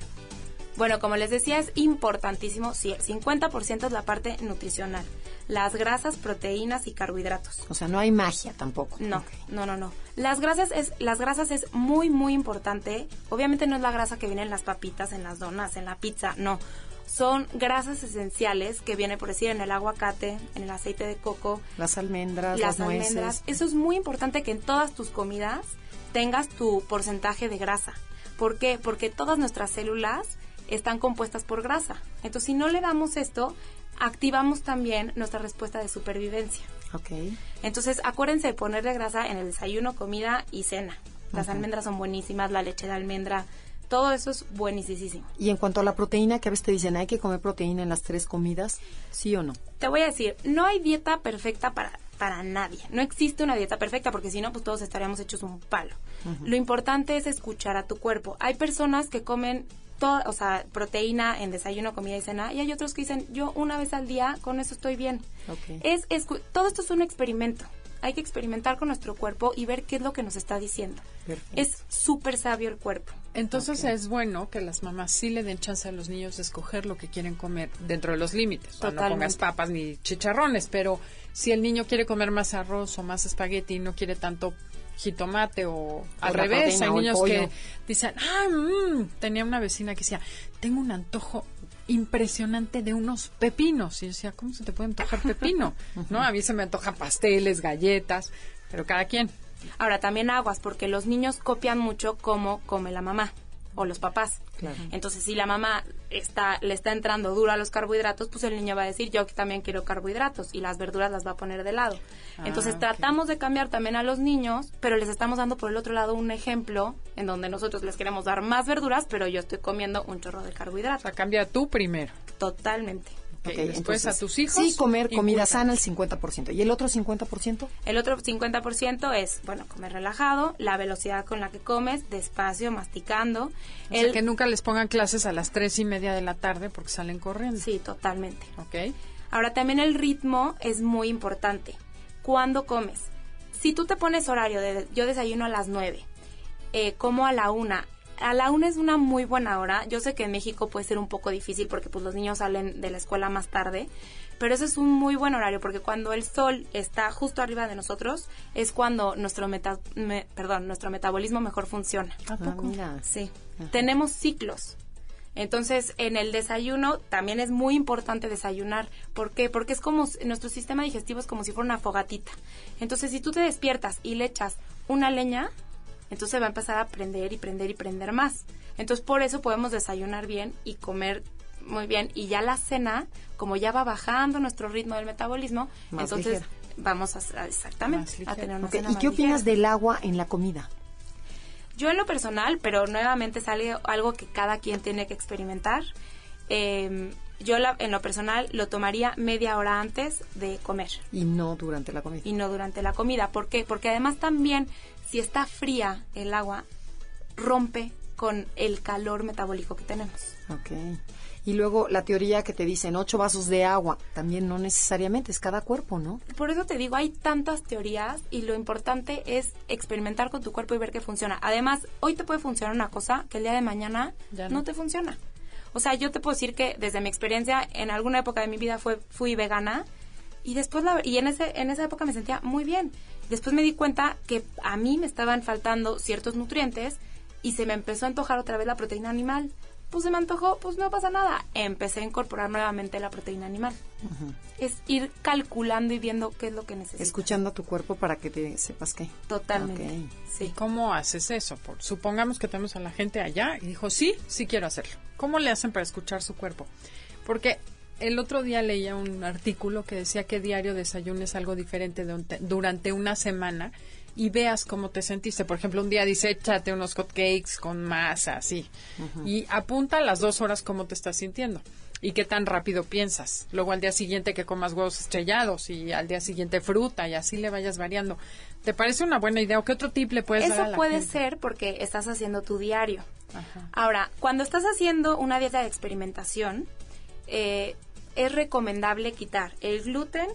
C: Bueno, como les decía, es importantísimo, sí, el 50% es la parte nutricional, las grasas, proteínas y carbohidratos.
A: O sea, no hay magia tampoco.
C: No, no, no, no. Las grasas es, las grasas es muy, muy importante. Obviamente no es la grasa que viene en las papitas, en las donas, en la pizza, no. Son grasas esenciales que viene, por decir, en el aguacate, en el aceite de coco,
A: Las almendras,
C: las
A: las, nueces.
C: almendras. Eso es muy importante que en todas tus comidas tengas tu porcentaje de grasa. ¿Por qué? Porque todas nuestras células están compuestas por grasa. Entonces, si no le damos esto, activamos también nuestra respuesta de supervivencia.
A: Ok.
C: Entonces, acuérdense de ponerle grasa en el desayuno, comida y cena. Las almendras son buenísimas, la leche de almendra, todo eso es buenísimo.
A: Y en cuanto a la proteína, que a veces te dicen, hay que comer proteína en las tres comidas, ¿sí o no?
C: Te voy a decir, no hay dieta perfecta para para nadie. No existe una dieta perfecta porque si no, pues todos estaríamos hechos un palo. Lo importante es escuchar a tu cuerpo. Hay personas que comen todo, o sea, proteína en desayuno, comida y cena, y hay otros que dicen, yo una vez al día, con eso estoy bien. Es, es, todo esto es un experimento. Hay que experimentar con nuestro cuerpo y ver qué es lo que nos está diciendo.
A: Perfecto.
C: Es súper sabio el cuerpo.
B: Entonces es bueno que las mamás sí le den chance a los niños de escoger lo que quieren comer dentro de los límites. O sea, no pongas papas ni chicharrones, pero si el niño quiere comer más arroz o más espagueti y no quiere tanto jitomate o al revés,
A: proteína
B: hay niños que dicen, ah, mm", tenía una vecina que decía, tengo un antojo impresionante de unos pepinos. Y yo decía, ¿cómo se te puede antojar pepino? ¿No? A mí se me antojan pasteles, galletas, pero cada quien.
C: Ahora, también aguas, porque los niños copian mucho cómo come la mamá o los papás.
A: Claro.
C: Entonces, si la mamá está, le está entrando duro a los carbohidratos, pues el niño va a decir, yo también quiero carbohidratos, y las verduras las va a poner de lado. Entonces,
B: Ah, ok.
C: tratamos de cambiar también a los niños, pero les estamos dando por el otro lado un ejemplo en donde nosotros les queremos dar más verduras, pero yo estoy comiendo un chorro de
B: O
C: carbohidratos.
B: sea, cambia tú primero.
C: Totalmente.
B: Ok,
A: Ok,
B: después
A: entonces,
B: a tus hijos.
A: Sí, comer comida sana el 50%. ¿Y el otro 50%?
C: El otro 50% es, bueno, comer relajado, la velocidad con la que comes, despacio, masticando.
B: O sea,
C: El-
B: que nunca les pongan clases a las tres y media de la tarde porque salen corriendo.
C: Sí, totalmente.
B: ¿Ok?
C: Ahora también el ritmo es muy importante. ¿Cuándo comes? Si tú te pones horario de yo desayuno a las 9, eh, como a la 1. A la 1 es una muy buena hora. Yo sé que en México puede ser un poco difícil porque pues los niños salen de la escuela más tarde, pero ese es un muy buen horario porque cuando el sol está justo arriba de nosotros es cuando nuestro meta- me- perdón, nuestro metabolismo mejor funciona.
B: ¿A
A: Ah,
B: poco?
C: Sí. Tenemos ciclos. Entonces, en el desayuno también es muy importante desayunar. ¿Por qué? Porque es como, s- nuestro sistema digestivo es como si fuera una fogatita. Entonces, si tú te despiertas y le echas una leña, entonces va a empezar a prender y prender y prender más. Entonces, por eso podemos desayunar bien y comer muy bien. Y ya la cena, como ya va bajando nuestro ritmo del metabolismo,
A: Más
C: entonces
A: ligera.
C: vamos a, exactamente a tener una cena
A: ¿Y
C: más
A: qué opinas
C: ligera.
A: del agua en la comida?
C: Yo en lo personal, pero nuevamente sale algo que cada quien tiene que experimentar. eh, yo la- en lo personal lo tomaría media hora antes de comer
A: Y no durante la comida.
C: y no durante la comida. ¿Por qué? Porque además también si está fría el agua rompe con el calor metabólico que tenemos.
A: Ok. Y luego la teoría que te dicen ocho vasos de agua, también no necesariamente, es cada cuerpo, ¿no?
C: Por eso te digo, hay tantas teorías y lo importante es experimentar con tu cuerpo y ver qué funciona. Además, hoy te puede funcionar una cosa que el día de mañana no.
B: no.
C: te funciona. O sea, yo te puedo decir que desde mi experiencia, en alguna época de mi vida fue, fui vegana y después la, y en ese en esa época me sentía muy bien. Después me di cuenta que a mí me estaban faltando ciertos nutrientes y se me empezó a antojar otra vez la proteína animal. Pues se me antojó, pues no pasa nada. Empecé a incorporar nuevamente la proteína animal. Es ir calculando y viendo qué es lo que necesitas.
A: Escuchando a tu cuerpo para que te sepas qué.
C: Totalmente.
A: Ok.
B: ¿Y
C: Sí.
B: cómo haces eso? Por- supongamos que tenemos a la gente allá y dijo, sí, sí quiero hacerlo. ¿Cómo le hacen para escuchar su cuerpo? Porque el otro día leía un artículo que decía que diario desayunes algo diferente durante- durante una semana y veas cómo te sentiste. Por ejemplo, un día dice, échate unos hot cakes con masa, así. Y apunta a las dos horas cómo te estás sintiendo y qué tan rápido piensas. Luego al día siguiente que comas huevos estrellados y al día siguiente fruta y así le vayas variando. ¿Te parece una buena idea o qué otro tip le puedes dar a
C: Eso puede
B: gente?
C: ser porque estás haciendo tu diario.
B: Ajá.
C: Ahora, cuando estás haciendo una dieta de experimentación, eh, es recomendable quitar el gluten,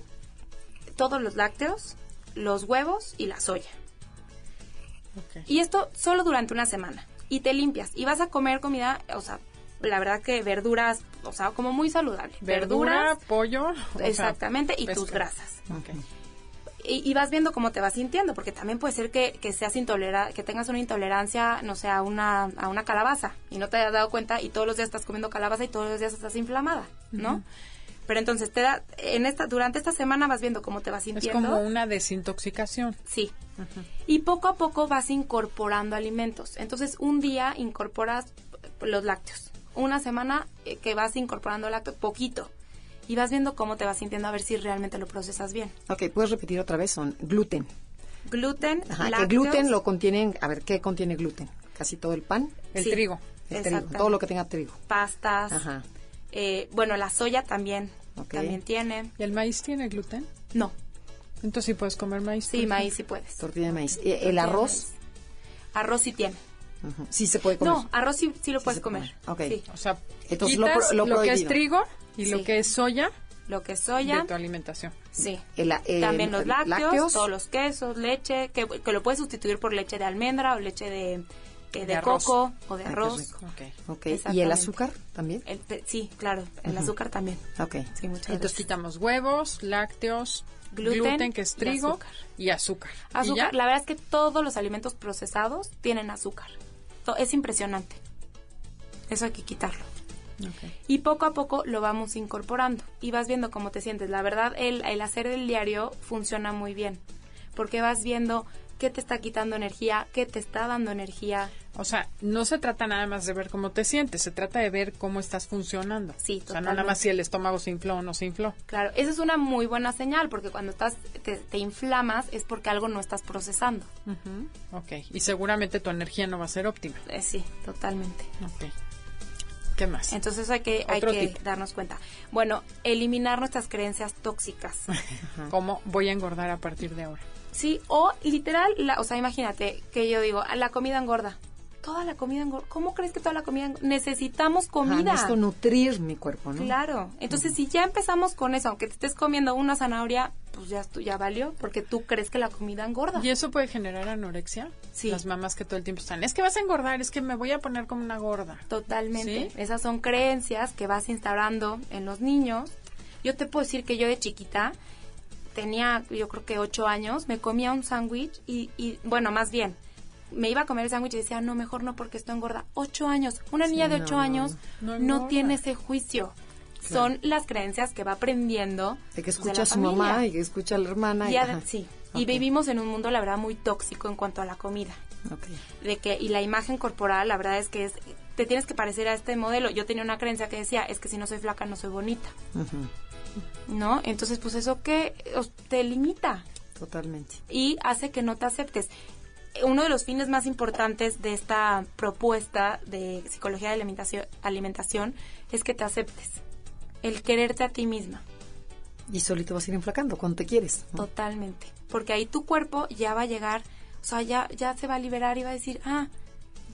C: todos los lácteos, los huevos y la soya. Y esto solo durante una semana. Y te limpias. Y vas a comer comida, o sea, la verdad que verduras, o sea, como muy saludable.
B: Verdura, pollo. o sea,
C: exactamente, y tus grasas.
B: Ok.
C: Y, y vas viendo cómo te vas sintiendo, porque también puede ser que, que seas intolera que tengas una intolerancia, no sé, a una, a una calabaza y no te hayas dado cuenta y todos los días estás comiendo calabaza y todos los días estás inflamada, ¿no? Pero entonces te da, en esta, durante esta semana vas viendo cómo te vas
B: Es
C: sintiendo.
B: como una desintoxicación.
C: Sí. Y poco a poco vas incorporando alimentos. Entonces, un día incorporas los lácteos. Una semana eh, que vas incorporando lácteos, poquito. Y vas viendo cómo te vas sintiendo a ver si realmente lo procesas bien.
A: Ok, puedes repetir otra vez, son gluten.
C: Gluten,
A: Ajá, que gluten lo contienen, a ver, ¿qué contiene gluten? Casi todo el pan,
B: El
C: Sí.
B: trigo.
A: el trigo, todo lo que tenga trigo.
C: pastas.
A: Ajá.
C: Eh, bueno, la soya también, también tiene.
B: ¿Y el maíz tiene gluten?
C: No,
B: Entonces sí puedes comer maíz.
C: Sí, maíz sí puedes.
A: Tortilla de maíz. Eh, ¿El arroz?
C: Arroz sí tiene.
A: Ujú. Sí se puede comer.
C: No, arroz sí, sí lo
A: Sí
C: puedes comer.
A: Ok.
C: Sí.
B: O sea,
A: Entonces, lo
B: quitas
A: pro- lo
B: que es trigo y
C: Sí.
B: lo que es soya
C: Lo que es
B: de
C: soya,
B: tu alimentación.
C: sí.
A: El- el-
C: También los lácteos,
A: lácteos.
C: todos los quesos, leche, que, que lo puedes sustituir por leche de almendra o leche de, eh, de,
B: De
C: coco o de arroz.
A: ¿Y el azúcar también?
C: El te- sí, claro, el azúcar también.
A: Ok.
C: Sí, muchas
B: Entonces quitamos huevos, lácteos,
C: Gluten
B: gluten, que es
C: y
B: trigo,
C: azúcar.
B: y azúcar. ¿Y
C: Azúcar, la verdad es que todos los alimentos procesados tienen azúcar. Es impresionante. Eso hay que quitarlo. Y poco a poco lo vamos incorporando y vas viendo cómo te sientes. La verdad, el, el hacer el diario funciona muy bien porque vas viendo qué te está quitando energía, qué te está dando energía.
B: O sea, no se trata nada más de ver cómo te sientes, se trata de ver cómo estás funcionando.
C: Sí,
B: O sea, no nada más
C: totalmente.
B: si el estómago se infló o no se infló.
C: Claro, esa es una muy buena señal porque cuando estás te, te inflamas es porque algo no estás procesando.
B: Ujú. Ok. Y seguramente tu energía no va a ser óptima.
C: Eh, sí, totalmente.
B: Ok. ¿Qué más?
C: Entonces hay que, hay que
B: tip.
C: darnos cuenta. Bueno, eliminar nuestras creencias tóxicas.
B: ¿Cómo voy a engordar a partir de ahora?
C: Sí, o literal, la, o sea, imagínate que yo digo, "Ah, la comida engorda. Toda la comida engorda. ¿Cómo crees que toda la comida engorda? Necesitamos
A: Ajá,
C: comida.
A: necesito nutrir mi cuerpo, ¿no?
C: Claro. Entonces, si ya empezamos con eso, aunque te estés comiendo una zanahoria, pues ya, ya valió, porque tú crees que la comida engorda.
B: ¿Y eso puede generar anorexia?
C: Sí.
B: Las mamás que todo el tiempo están, es que vas a engordar, es que me voy a poner como una gorda.
C: Totalmente.
B: ¿Sí?
C: Esas son creencias que vas instaurando en los niños. Yo te puedo decir que yo de chiquita tenía, yo creo que ocho años, me comía un sándwich y, y, bueno, más bien, me iba a comer el sándwich y decía, no, mejor no porque esto engorda. Ocho años. Una niña de ocho
A: no,
C: años
B: no
C: tiene ese juicio. Son las creencias que va aprendiendo.
A: De que escucha a su mamá y que escucha a la hermana.
C: Y
A: y,
C: sí. Y vivimos en un mundo, la verdad, muy tóxico en cuanto a la comida de que y la imagen corporal la verdad es que es te tienes que parecer a este modelo yo tenía una creencia que decía es que si no soy flaca no soy bonita no entonces pues eso que te limita
A: Totalmente.
C: y hace que no te aceptes uno de los fines más importantes de esta propuesta de psicología de alimentación, alimentación es que te aceptes el quererte a ti misma
A: Y solito vas a ir enflacando cuando te quieres. ¿no?
C: Totalmente. Porque ahí tu cuerpo ya va a llegar, o sea, ya, ya se va a liberar y va a decir, ah,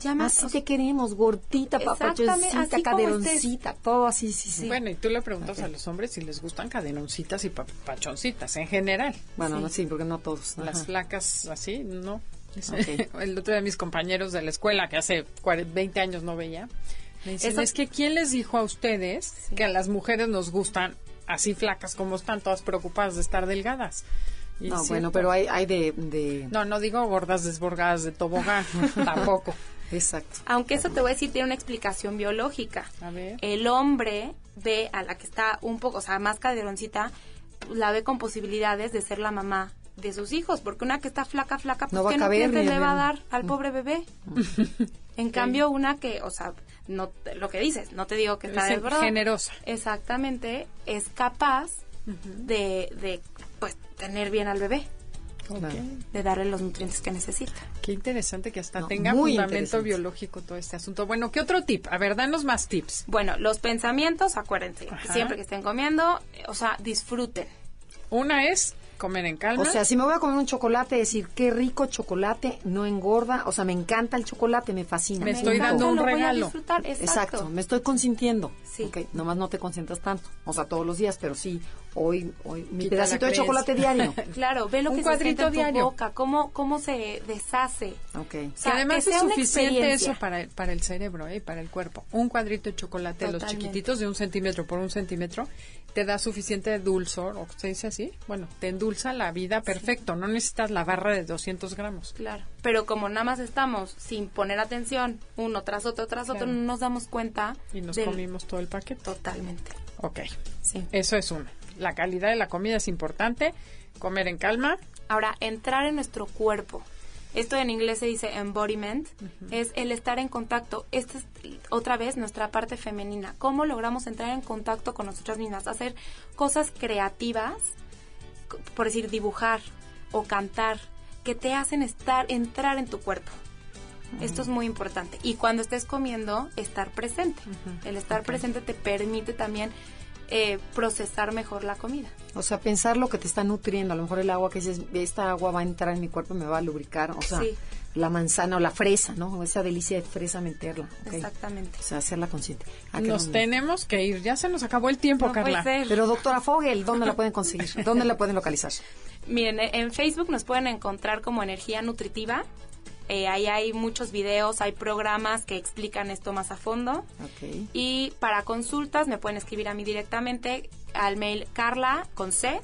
C: ya más.
A: Así te queremos, gordita, papachoncita, caderoncita, todo así, sí, sí.
B: Bueno, y tú le preguntas
A: Ok.
B: a los hombres si les gustan cadenoncitas y pa- pachoncitas en general.
A: Bueno,
C: Sí.
A: no, sí, porque no todos.
B: Las
A: ajá.
B: flacas así, no.
A: Ok.
B: El otro de mis compañeros de la escuela, que hace 40, 20 años no veía, me dicen,
C: Eso-
B: es que ¿quién les dijo a ustedes que a las mujeres nos gustan así flacas como están, todas preocupadas de estar delgadas? Y
A: No, bueno,
B: cierto.
A: pero hay, hay de, de...
B: No, no digo gordas desborgadas de tobogán, tampoco.
A: Exacto.
C: Aunque eso te voy a decir, tiene una explicación biológica.
B: A ver.
C: El hombre ve a la que está un poco, o sea, más caderoncita, la ve con posibilidades de ser la mamá de sus hijos, porque una que está flaca, flaca, pues
A: No va a
C: ¿qué
A: caber
C: le va a dar al pobre bebé? En cambio, una que, o sea, no lo que dices, no te digo que está
B: Es generosa.
C: Exactamente, es capaz de, de, pues, tener bien al bebé, De darle los nutrientes que necesita.
B: Qué interesante que hasta
A: No,
B: tenga fundamento biológico todo este asunto. Bueno, ¿qué otro tip? A ver, danos más tips.
C: Bueno, los pensamientos, acuérdense,
B: Ajá.
C: siempre que estén comiendo, o sea, disfruten.
B: Una es comer en calma.
A: O sea, si me voy a comer un chocolate, decir qué rico chocolate, no engorda. O sea, me encanta el chocolate, me fascina.
B: Me
C: Me
B: estoy
C: encanta,
B: dando un regalo.
C: exacto.
A: Exacto, me estoy consintiendo.
C: Sí.
A: Ok, nomás no te consientas tanto. O sea, todos los días, pero sí, hoy, hoy mi
B: Quita
A: pedacito de chocolate diario.
C: Claro, ve lo
B: Un
C: que se siente
B: cuadrito
C: en tu boca, cómo, cómo se deshace.
A: Ok.
C: O
B: Que además
C: que
B: es suficiente eso para, para el cerebro ¿eh? y para el cuerpo. Un cuadrito de chocolate, los chiquititos de un centímetro por un centímetro, te da suficiente dulzor, o se dice así, bueno, te endulza la vida perfecto. No necesitas la barra de 200 gramos.
C: Claro, pero como nada más estamos sin poner atención, uno tras otro, tras otro, no nos damos cuenta.
B: Y nos
C: del-
B: comimos todo el paquete.
C: Totalmente,
B: Ok,
C: sí.
B: eso es uno. La calidad de la comida es importante. Comer en calma.
C: Ahora, entrar en nuestro cuerpo. Esto en inglés se dice embodiment, es el estar en contacto. Esta es otra vez nuestra parte femenina. ¿Cómo logramos entrar en contacto con nosotras mismas? Hacer cosas creativas, por decir dibujar o cantar, que te hacen estar, entrar en tu cuerpo. Esto es muy importante. Y cuando estés comiendo, estar presente. El estar presente te permite también eh, procesar mejor la comida.
A: O sea, pensar lo que te está nutriendo. A lo mejor el agua que dices, esta agua va a entrar en mi cuerpo y me va a lubricar. O sea,
C: Sí.
A: la manzana o la fresa, ¿no? Esa delicia de fresa meterla. ok.
C: Exactamente.
A: O sea, hacerla consciente.
B: Nos tenemos que ir. Ya se nos acabó el tiempo,
C: No puede
B: Carla.
C: ser.
A: Pero doctora Fogel, ¿dónde la pueden conseguir? ¿Dónde la pueden localizar?
C: Miren, en Facebook nos pueden encontrar como Energía Nutritiva. Eh, ahí hay muchos videos, hay programas que explican esto más a fondo. Y para consultas me pueden escribir a mí directamente al mail carla con c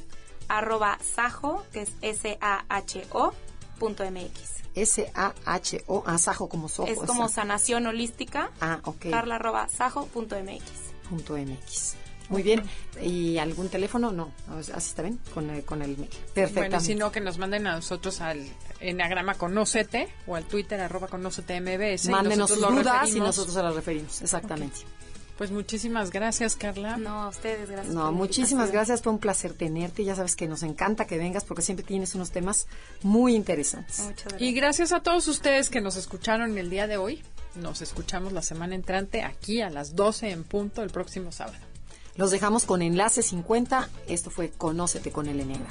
C: arroba sajo, que es S-A-H-O punto MX.
A: S-A-H-O, asajo como sojo.
C: Es como sanación holística.
A: Ah, ok.
C: Carla arroba sajo punto MX.
A: Punto MX. Muy bien. ¿Y algún teléfono? No. Así está bien, con el, con el mail. Perfecto.
B: Bueno, si no, que nos manden a nosotros al enagrama conócete o al Twitter arroba conócete MBS.
A: Mándenos sus
B: nosotros lo
A: dudas y nosotros se las referimos. Exactamente.
B: Pues muchísimas gracias, Carla.
C: No, a ustedes, gracias.
A: No, muchísimas gracias. Fue un placer tenerte. Ya sabes que nos encanta que vengas porque siempre tienes unos temas muy interesantes.
C: Muchas gracias.
B: Y gracias a todos ustedes que nos escucharon el día de hoy. Nos escuchamos la semana entrante aquí a las 12 en punto el próximo sábado.
A: Los dejamos con Enlace 50. Esto fue Conócete con el Enneagrama.